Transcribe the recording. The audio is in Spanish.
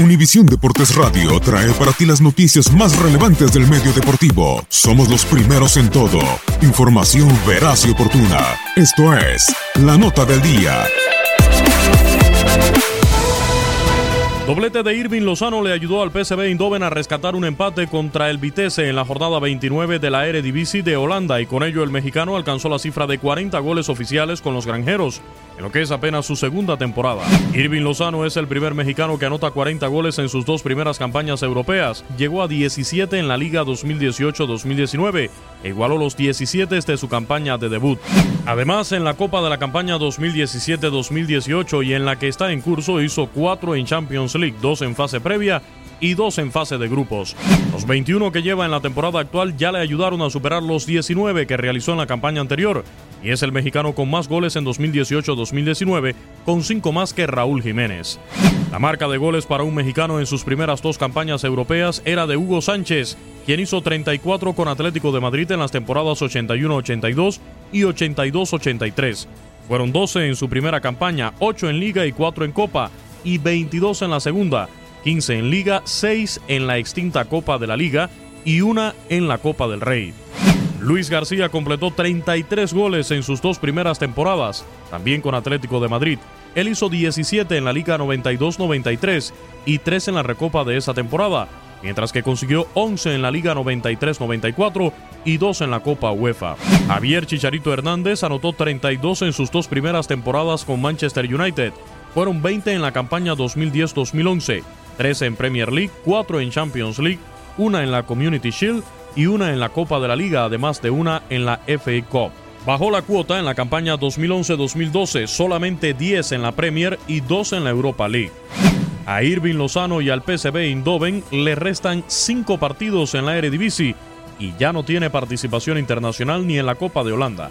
Univisión Deportes Radio trae para ti las noticias más relevantes del medio deportivo. Somos los primeros en todo. Información veraz y oportuna. Esto es La Nota del Día. Doblete de Irving Lozano le ayudó al PSV Eindhoven a rescatar un empate contra el Vitesse en la jornada 29 de la Eredivisie de Holanda y con ello el mexicano alcanzó la cifra de 40 goles oficiales con los granjeros, en lo que es apenas su segunda temporada. Irving Lozano es el primer mexicano que anota 40 goles en sus dos primeras campañas europeas. Llegó a 17 en la Liga 2018-2019 e igualó los 17 desde su campaña de debut. Además, en la Copa de la campaña 2017-2018 y en la que está en curso hizo 4 en Champions League, 2 en fase previa y dos en fase de grupos. Los 21 que lleva en la temporada actual ya le ayudaron a superar los 19 que realizó en la campaña anterior y es el mexicano con más goles en 2018-2019, con 5 más que Raúl Jiménez. La marca de goles para un mexicano en sus primeras dos campañas europeas era de Hugo Sánchez, quien hizo 34 con Atlético de Madrid en las temporadas 81-82 y 82-83. Fueron 12 en su primera campaña, 8 en liga y 4 en copa, y 22 en la segunda, 15 en liga, 6 en la extinta Copa de la Liga y una en la Copa del Rey. Luis García completó 33 goles en sus dos primeras temporadas, también con Atlético de Madrid. Él hizo 17 en la Liga 92-93 y 3 en la Recopa de esa temporada, mientras que consiguió 11 en la Liga 93-94 y 2 en la Copa UEFA. Javier Chicharito Hernández anotó 32 en sus dos primeras temporadas con Manchester United. Fueron 20 en la campaña 2010-2011, 13 en Premier League, 4 en Champions League, una en la Community Shield y una en la Copa de la Liga, además de una en la FA Cup. Bajó la cuota en la campaña 2011-2012, solamente 10 en la Premier y 2 en la Europa League. A Irving Lozano y al PSV Eindhoven le restan 5 partidos en la Eredivisie y ya no tiene participación internacional ni en la Copa de Holanda.